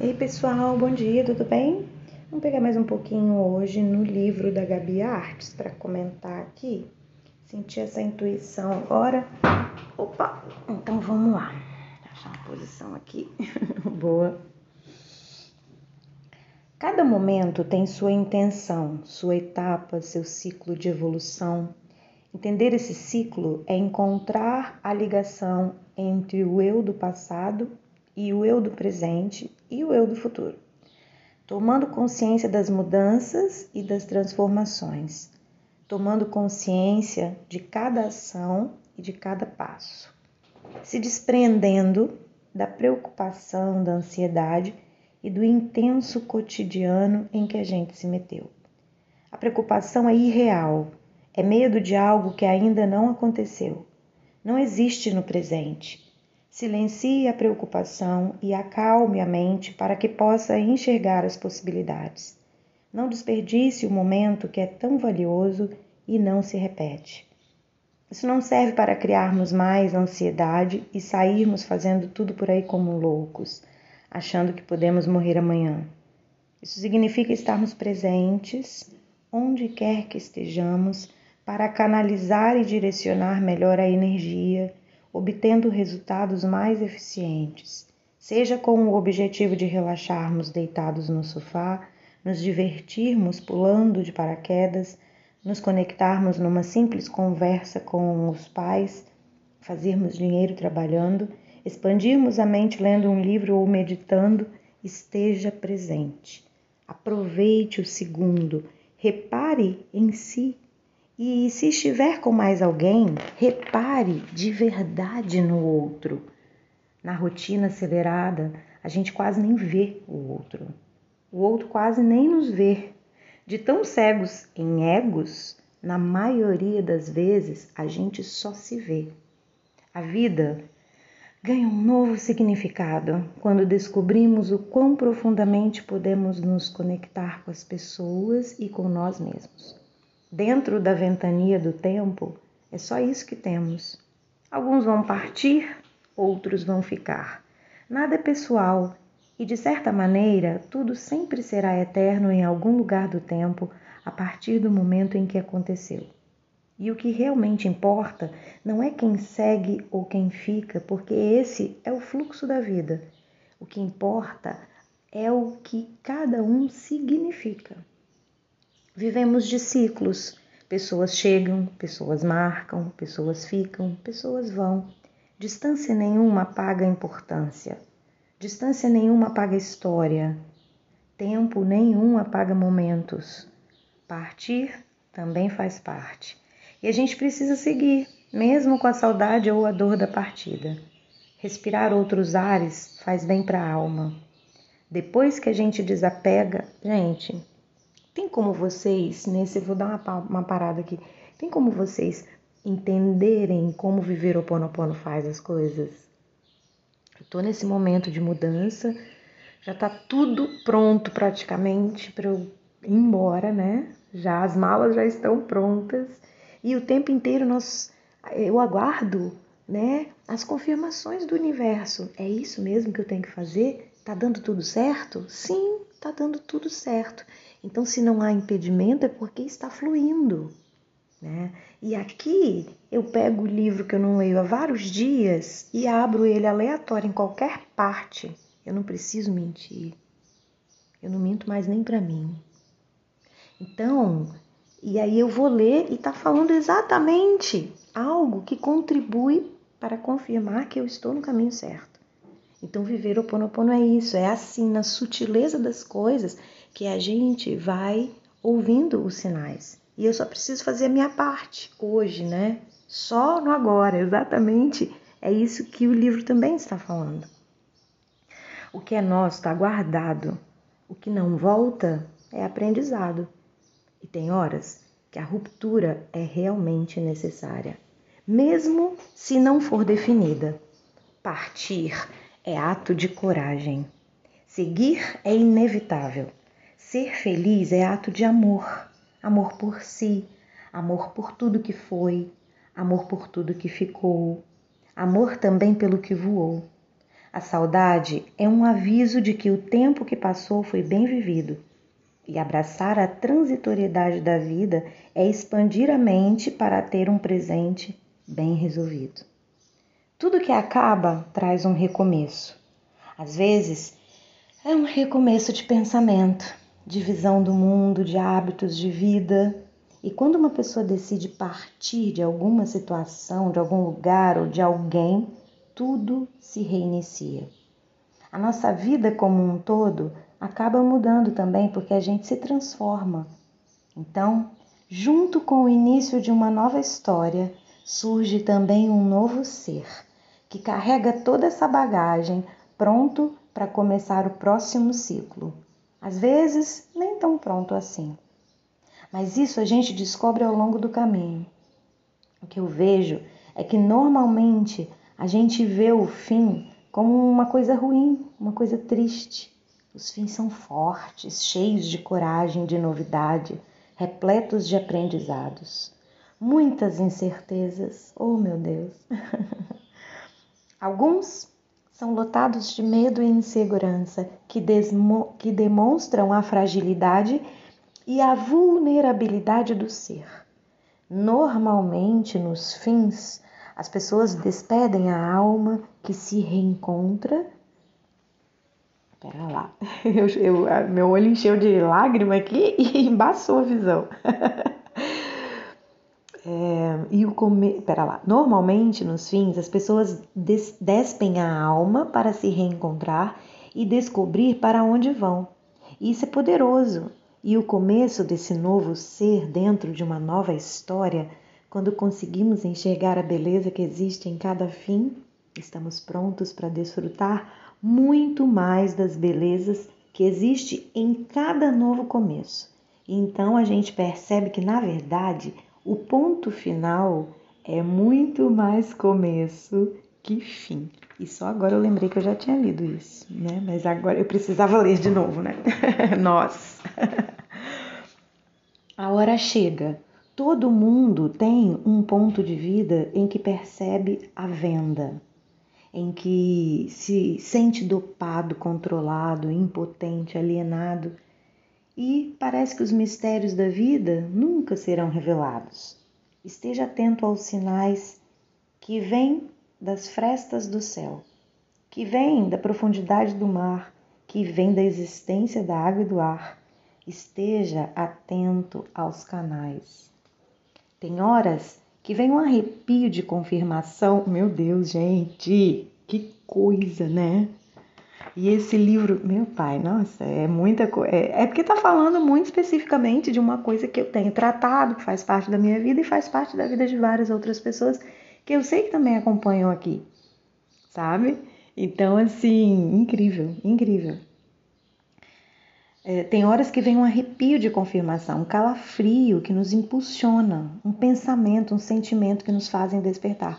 Ei pessoal, bom dia, tudo bem? Vamos pegar mais um pouquinho hoje no livro da Gabi Artes para comentar aqui. Senti essa intuição agora. Opa, então vamos lá. Achar uma posição aqui boa. Cada momento tem sua intenção, sua etapa, seu ciclo de evolução. Entender esse ciclo é encontrar a ligação entre o eu do passado e o eu do presente e o eu do futuro, tomando consciência das mudanças e das transformações, tomando consciência de cada ação e de cada passo, se desprendendo da preocupação, da ansiedade e do intenso cotidiano em que a gente se meteu. A preocupação é irreal, é medo de algo que ainda não aconteceu, não existe no presente Silencie a preocupação e acalme a mente para que possa enxergar as possibilidades. Não desperdice o momento que é tão valioso e não se repete. Isso não serve para criarmos mais ansiedade e sairmos fazendo tudo por aí como loucos, achando que podemos morrer amanhã. Isso significa estarmos presentes onde quer que estejamos para canalizar e direcionar melhor a energia obtendo resultados mais eficientes, seja com o objetivo de relaxarmos deitados no sofá, nos divertirmos pulando de paraquedas, nos conectarmos numa simples conversa com os pais, fazermos dinheiro trabalhando, expandirmos a mente lendo um livro ou meditando, esteja presente. Aproveite o segundo, repare em si e se estiver com mais alguém, repare de verdade no outro. Na rotina acelerada, a gente quase nem vê o outro. O outro quase nem nos vê. De tão cegos em egos, na maioria das vezes a gente só se vê. A vida ganha um novo significado quando descobrimos o quão profundamente podemos nos conectar com as pessoas e com nós mesmos. Dentro da ventania do tempo, é só isso que temos. Alguns vão partir, outros vão ficar. Nada é pessoal e, de certa maneira, tudo sempre será eterno em algum lugar do tempo a partir do momento em que aconteceu. E o que realmente importa não é quem segue ou quem fica, porque esse é o fluxo da vida. O que importa é o que cada um significa. Vivemos de ciclos. Pessoas chegam, pessoas marcam, pessoas ficam, pessoas vão. Distância nenhuma apaga importância. Distância nenhuma apaga história. Tempo nenhum apaga momentos. Partir também faz parte. E a gente precisa seguir, mesmo com a saudade ou a dor da partida. Respirar outros ares faz bem para a alma. Depois que a gente desapega, gente, tem como vocês, nesse, vou dar uma, uma parada aqui, tem como vocês entenderem como viver o Ponopono faz as coisas? Eu tô nesse momento de mudança, já tá tudo pronto praticamente para eu ir embora, né? Já as malas já estão prontas e o tempo inteiro nós eu aguardo, né, as confirmações do universo. É isso mesmo que eu tenho que fazer? Tá dando tudo certo? Sim, tá dando tudo certo. Então, se não há impedimento, é porque está fluindo. Né? E aqui eu pego o livro que eu não leio há vários dias e abro ele aleatório em qualquer parte. Eu não preciso mentir. Eu não minto mais nem para mim. Então, e aí eu vou ler e está falando exatamente algo que contribui para confirmar que eu estou no caminho certo. Então, viver o Ponopono é isso, é assim, na sutileza das coisas, que a gente vai ouvindo os sinais. E eu só preciso fazer a minha parte hoje, né? Só no agora, exatamente. É isso que o livro também está falando. O que é nosso está guardado. O que não volta é aprendizado. E tem horas que a ruptura é realmente necessária, mesmo se não for definida. Partir é ato de coragem. Seguir é inevitável. Ser feliz é ato de amor, amor por si, amor por tudo que foi, amor por tudo que ficou, amor também pelo que voou. A saudade é um aviso de que o tempo que passou foi bem vivido. E abraçar a transitoriedade da vida é expandir a mente para ter um presente bem resolvido. Tudo que acaba traz um recomeço. Às vezes, é um recomeço de pensamento, de visão do mundo, de hábitos de vida. E quando uma pessoa decide partir de alguma situação, de algum lugar ou de alguém, tudo se reinicia. A nossa vida como um todo acaba mudando também porque a gente se transforma. Então, junto com o início de uma nova história, surge também um novo ser que carrega toda essa bagagem pronto para começar o próximo ciclo. Às vezes, nem tão pronto assim. Mas isso a gente descobre ao longo do caminho. O que eu vejo é que normalmente a gente vê o fim como uma coisa ruim, uma coisa triste. Os fins são fortes, cheios de coragem, de novidade, repletos de aprendizados. Muitas incertezas, oh meu Deus! Alguns são lotados de medo e insegurança que, que demonstram a fragilidade e a vulnerabilidade do ser. Normalmente, nos fins, as pessoas despedem a alma que se reencontra. Pera lá, eu, eu, meu olho encheu de lágrima aqui e embaçou a visão. É, e o comer. Pera lá. Normalmente, nos fins, as pessoas des despem a alma para se reencontrar e descobrir para onde vão. Isso é poderoso. E o começo desse novo ser dentro de uma nova história, quando conseguimos enxergar a beleza que existe em cada fim, estamos prontos para desfrutar muito mais das belezas que existe em cada novo começo. Então a gente percebe que, na verdade, o ponto final é muito mais começo que fim. E só agora eu lembrei que eu já tinha lido isso, né? Mas agora eu precisava ler de novo, né? Nós. A hora chega. Todo mundo tem um ponto de vida em que percebe a venda, em que se sente dopado, controlado, impotente, alienado e parece que os mistérios da vida nunca serão revelados. Esteja atento aos sinais que vêm das frestas do céu, que vêm da profundidade do mar, que vêm da existência da água e do ar. Esteja atento aos canais. Tem horas que vem um arrepio de confirmação. Meu Deus, gente, que coisa, né? E esse livro, meu pai, nossa, é muita coisa. É, é, porque está falando muito especificamente de uma coisa que eu tenho tratado, que faz parte da minha vida e faz parte da vida de várias outras pessoas que eu sei que também acompanham aqui, sabe? Então, assim, incrível, incrível. É, tem horas que vem um arrepio de confirmação, um calafrio que nos impulsiona, um pensamento, um sentimento que nos fazem despertar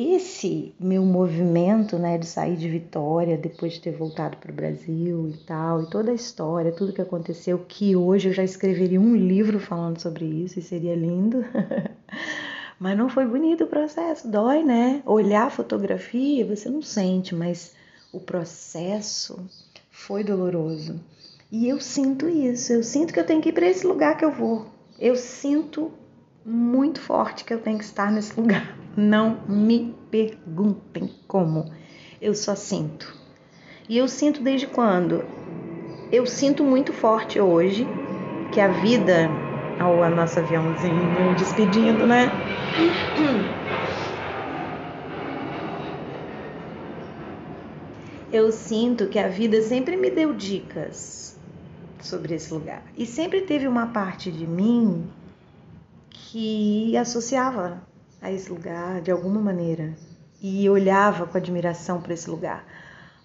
esse meu movimento, né, de sair de Vitória depois de ter voltado para o Brasil e tal, e toda a história, tudo que aconteceu, que hoje eu já escreveria um livro falando sobre isso e seria lindo. mas não foi bonito o processo, dói, né? Olhar a fotografia você não sente, mas o processo foi doloroso. E eu sinto isso, eu sinto que eu tenho que ir para esse lugar que eu vou. Eu sinto muito forte que eu tenho que estar nesse lugar. Não me perguntem como. Eu só sinto. E eu sinto desde quando? Eu sinto muito forte hoje que a vida. Olha o nosso aviãozinho despedindo, né? Eu sinto que a vida sempre me deu dicas sobre esse lugar. E sempre teve uma parte de mim que associava a esse lugar de alguma maneira e olhava com admiração para esse lugar.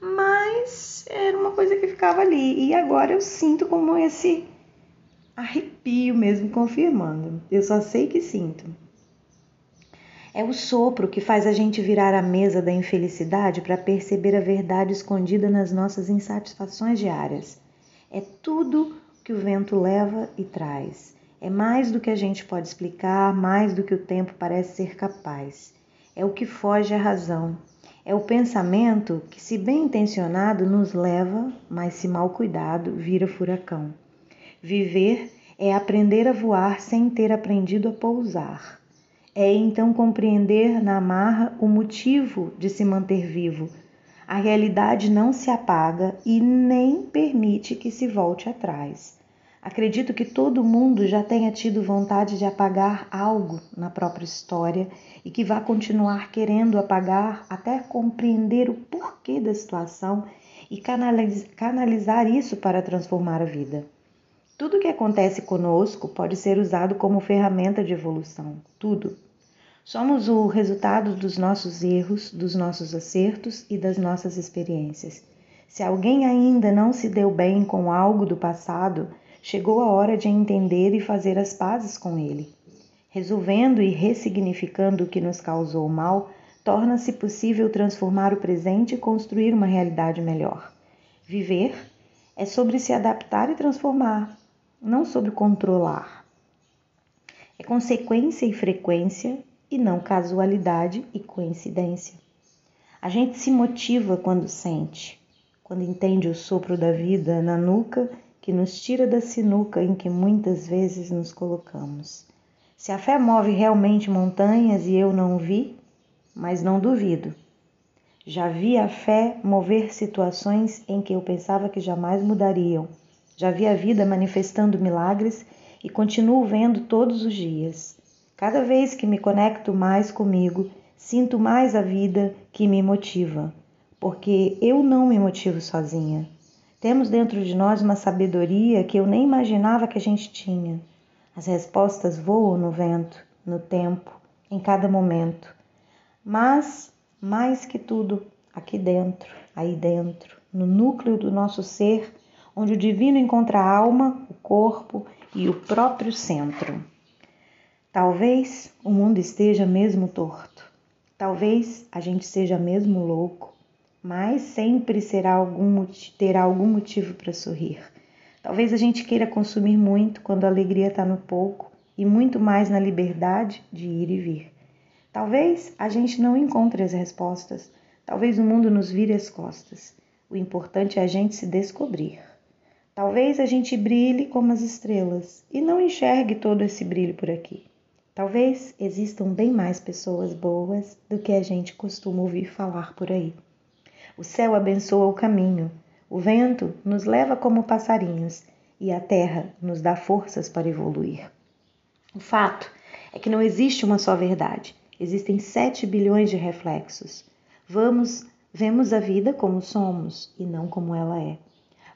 Mas era uma coisa que ficava ali e agora eu sinto como esse arrepio mesmo confirmando. Eu só sei que sinto. É o sopro que faz a gente virar a mesa da infelicidade para perceber a verdade escondida nas nossas insatisfações diárias. É tudo que o vento leva e traz. É mais do que a gente pode explicar, mais do que o tempo parece ser capaz. É o que foge à razão. É o pensamento que, se bem intencionado, nos leva, mas se mal cuidado, vira furacão. Viver é aprender a voar sem ter aprendido a pousar. É então compreender na amarra o motivo de se manter vivo. A realidade não se apaga e nem permite que se volte atrás. Acredito que todo mundo já tenha tido vontade de apagar algo na própria história e que vá continuar querendo apagar até compreender o porquê da situação e canalizar isso para transformar a vida. Tudo que acontece conosco pode ser usado como ferramenta de evolução. Tudo. Somos o resultado dos nossos erros, dos nossos acertos e das nossas experiências. Se alguém ainda não se deu bem com algo do passado, chegou a hora de entender e fazer as pazes com ele. Resolvendo e ressignificando o que nos causou mal, torna-se possível transformar o presente e construir uma realidade melhor. Viver é sobre se adaptar e transformar, não sobre controlar. É consequência e frequência e não casualidade e coincidência. A gente se motiva quando sente, quando entende o sopro da vida na nuca que nos tira da sinuca em que muitas vezes nos colocamos. Se a fé move realmente montanhas e eu não vi, mas não duvido. Já vi a fé mover situações em que eu pensava que jamais mudariam. Já vi a vida manifestando milagres e continuo vendo todos os dias. Cada vez que me conecto mais comigo, sinto mais a vida que me motiva, porque eu não me motivo sozinha. Temos dentro de nós uma sabedoria que eu nem imaginava que a gente tinha. As respostas voam no vento, no tempo, em cada momento. Mas, mais que tudo, aqui dentro, aí dentro, no núcleo do nosso ser, onde o divino encontra a alma, o corpo e o próprio centro. Talvez o mundo esteja mesmo torto. Talvez a gente seja mesmo louco mas sempre será algum, terá algum motivo para sorrir. Talvez a gente queira consumir muito quando a alegria está no pouco e muito mais na liberdade de ir e vir. Talvez a gente não encontre as respostas, talvez o mundo nos vire as costas. O importante é a gente se descobrir. Talvez a gente brilhe como as estrelas e não enxergue todo esse brilho por aqui. Talvez existam bem mais pessoas boas do que a gente costuma ouvir falar por aí. O céu abençoa o caminho, o vento nos leva como passarinhos e a terra nos dá forças para evoluir. O fato é que não existe uma só verdade, existem sete bilhões de reflexos. Vamos, vemos a vida como somos e não como ela é.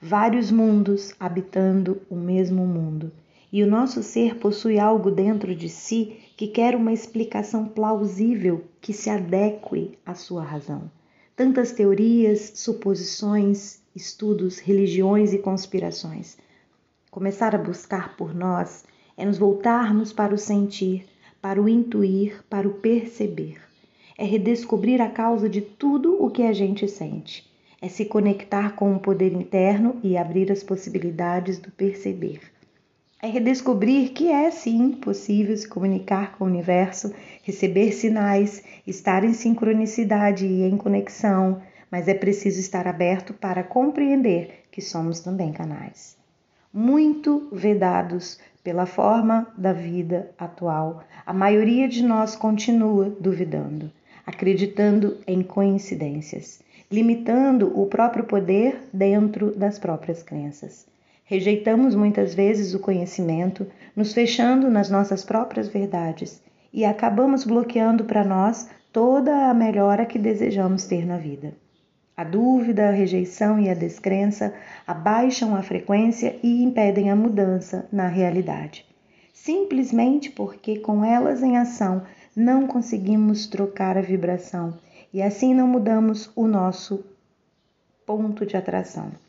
Vários mundos habitando o mesmo mundo. E o nosso ser possui algo dentro de si que quer uma explicação plausível que se adeque à sua razão tantas teorias, suposições, estudos, religiões e conspirações. Começar a buscar por nós é nos voltarmos para o sentir, para o intuir, para o perceber. É redescobrir a causa de tudo o que a gente sente. É se conectar com o poder interno e abrir as possibilidades do perceber é redescobrir que é sim possível se comunicar com o universo, receber sinais, estar em sincronicidade e em conexão, mas é preciso estar aberto para compreender que somos também canais. Muito vedados pela forma da vida atual, a maioria de nós continua duvidando, acreditando em coincidências, limitando o próprio poder dentro das próprias crenças. Rejeitamos muitas vezes o conhecimento, nos fechando nas nossas próprias verdades e acabamos bloqueando para nós toda a melhora que desejamos ter na vida. A dúvida, a rejeição e a descrença abaixam a frequência e impedem a mudança na realidade. Simplesmente porque com elas em ação não conseguimos trocar a vibração e assim não mudamos o nosso ponto de atração.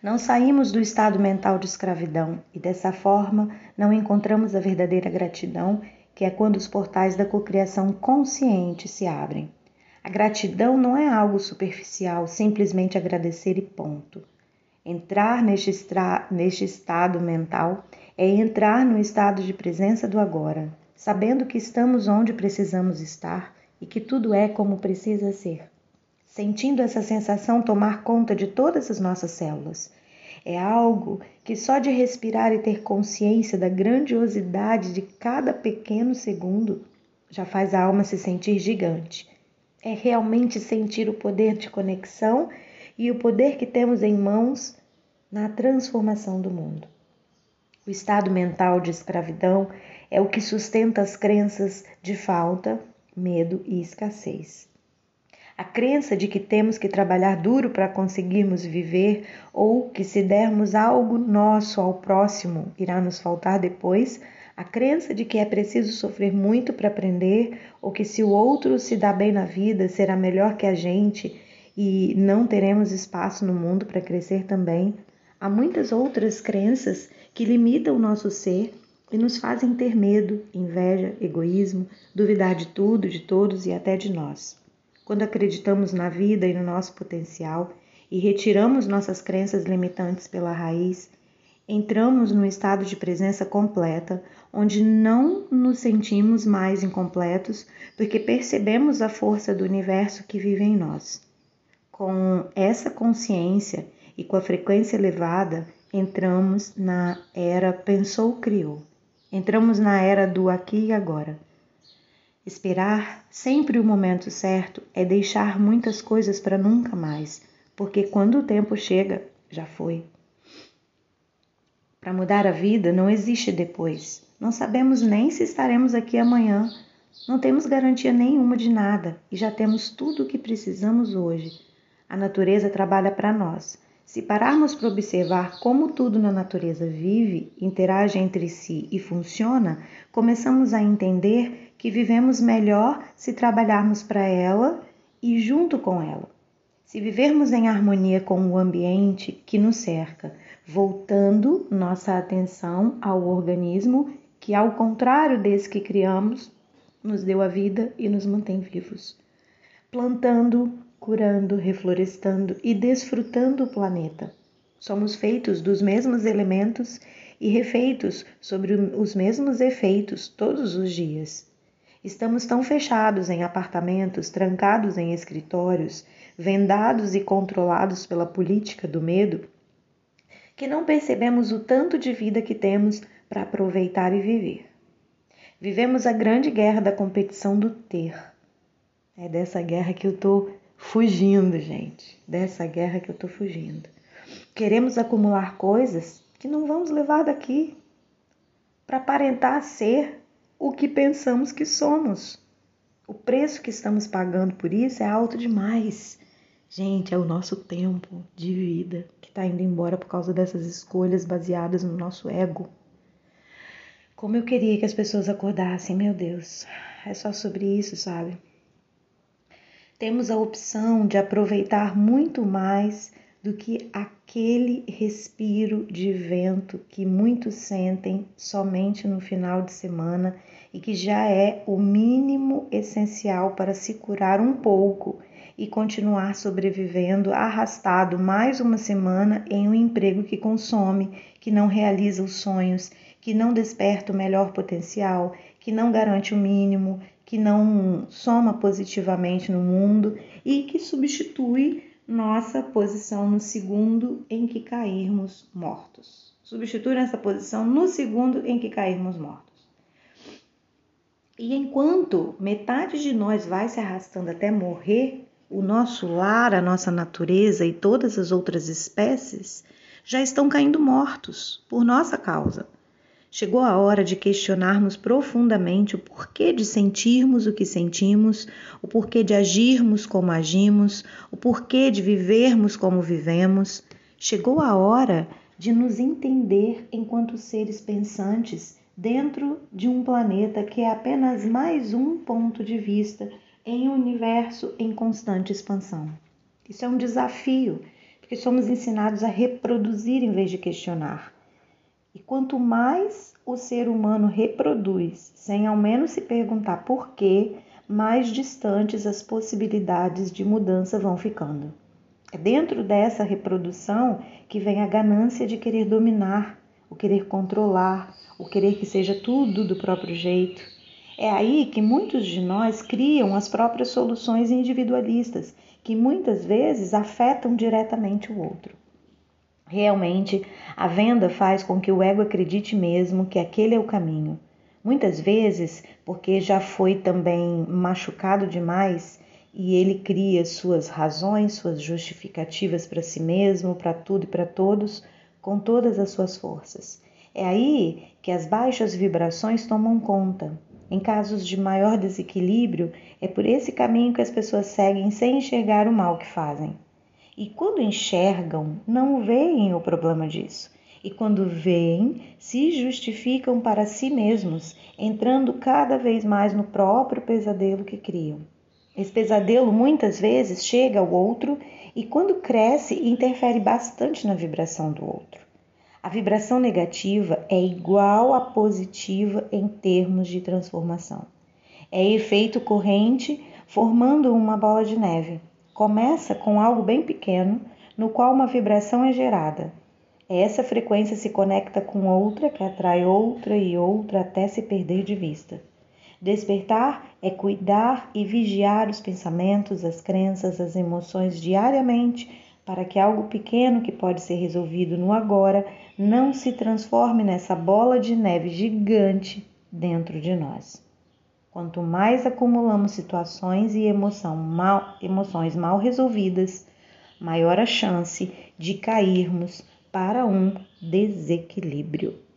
Não saímos do estado mental de escravidão e dessa forma não encontramos a verdadeira gratidão, que é quando os portais da cocriação consciente se abrem. A gratidão não é algo superficial, simplesmente agradecer e ponto. Entrar neste, neste estado mental é entrar no estado de presença do agora, sabendo que estamos onde precisamos estar e que tudo é como precisa ser. Sentindo essa sensação tomar conta de todas as nossas células. É algo que só de respirar e ter consciência da grandiosidade de cada pequeno segundo já faz a alma se sentir gigante. É realmente sentir o poder de conexão e o poder que temos em mãos na transformação do mundo. O estado mental de escravidão é o que sustenta as crenças de falta, medo e escassez. A crença de que temos que trabalhar duro para conseguirmos viver ou que se dermos algo nosso ao próximo irá nos faltar depois, a crença de que é preciso sofrer muito para aprender ou que se o outro se dá bem na vida será melhor que a gente e não teremos espaço no mundo para crescer também. Há muitas outras crenças que limitam o nosso ser e nos fazem ter medo, inveja, egoísmo, duvidar de tudo, de todos e até de nós. Quando acreditamos na vida e no nosso potencial e retiramos nossas crenças limitantes pela raiz, entramos num estado de presença completa, onde não nos sentimos mais incompletos, porque percebemos a força do universo que vive em nós. Com essa consciência e com a frequência elevada, entramos na era pensou-criou. Entramos na era do aqui e agora. Esperar sempre o momento certo é deixar muitas coisas para nunca mais, porque quando o tempo chega, já foi. Para mudar a vida não existe depois. Não sabemos nem se estaremos aqui amanhã. Não temos garantia nenhuma de nada e já temos tudo o que precisamos hoje. A natureza trabalha para nós. Se pararmos para observar como tudo na natureza vive, interage entre si e funciona, começamos a entender que vivemos melhor se trabalharmos para ela e junto com ela. Se vivermos em harmonia com o ambiente que nos cerca, voltando nossa atenção ao organismo que, ao contrário desse que criamos, nos deu a vida e nos mantém vivos. Plantando curando, reflorestando e desfrutando o planeta. Somos feitos dos mesmos elementos e refeitos sobre os mesmos efeitos todos os dias. Estamos tão fechados em apartamentos, trancados em escritórios, vendados e controlados pela política do medo, que não percebemos o tanto de vida que temos para aproveitar e viver. Vivemos a grande guerra da competição do ter. É dessa guerra que eu estou fugindo, gente, dessa guerra que eu tô fugindo. Queremos acumular coisas que não vamos levar daqui para aparentar ser o que pensamos que somos. O preço que estamos pagando por isso é alto demais. Gente, é o nosso tempo de vida que está indo embora por causa dessas escolhas baseadas no nosso ego. Como eu queria que as pessoas acordassem, meu Deus. É só sobre isso, sabe? temos a opção de aproveitar muito mais do que aquele respiro de vento que muitos sentem somente no final de semana e que já é o mínimo essencial para se curar um pouco e continuar sobrevivendo arrastado mais uma semana em um emprego que consome, que não realiza os sonhos, que não desperta o melhor potencial, que não garante o mínimo, que não soma positivamente no mundo e que substitui nossa posição no segundo em que cairmos mortos. Substitui essa posição no segundo em que cairmos mortos. E enquanto metade de nós vai se arrastando até morrer, o nosso lar, a nossa natureza e todas as outras espécies já estão caindo mortos por nossa causa Chegou a hora de questionarmos profundamente o porquê de sentirmos o que sentimos, o porquê de agirmos como agimos, o porquê de vivermos como vivemos. Chegou a hora de nos entender enquanto seres pensantes dentro de um planeta que é apenas mais um ponto de vista em um universo em constante expansão. Isso é um desafio, porque somos ensinados a reproduzir em vez de questionar. E quanto mais o ser humano reproduz, sem ao menos se perguntar por quê, mais distantes as possibilidades de mudança vão ficando. É dentro dessa reprodução que vem a ganância de querer dominar, o querer controlar, o querer que seja tudo do próprio jeito. É aí que muitos de nós criam as próprias soluções individualistas, que muitas vezes afetam diretamente o outro. Realmente, a venda faz com que o ego acredite mesmo que aquele é o caminho. Muitas vezes, porque já foi também machucado demais e ele cria suas razões, suas justificativas para si mesmo, para tudo e para todos, com todas as suas forças. É aí que as baixas vibrações tomam conta. Em casos de maior desequilíbrio, é por esse caminho que as pessoas seguem sem enxergar o mal que fazem. E quando enxergam, não veem o problema disso. E quando veem, se justificam para si mesmos, entrando cada vez mais no próprio pesadelo que criam. Esse pesadelo muitas vezes chega ao outro e, quando cresce, interfere bastante na vibração do outro. A vibração negativa é igual à positiva em termos de transformação. É efeito corrente formando uma bola de neve. Começa com algo bem pequeno, no qual uma vibração é gerada. Essa frequência se conecta com outra, que atrai outra e outra até se perder de vista. Despertar é cuidar e vigiar os pensamentos, as crenças, as emoções diariamente para que algo pequeno que pode ser resolvido no agora não se transforme nessa bola de neve gigante dentro de nós. Quanto mais acumulamos situações e mal, emoções mal resolvidas, maior a chance de cairmos para um desequilíbrio.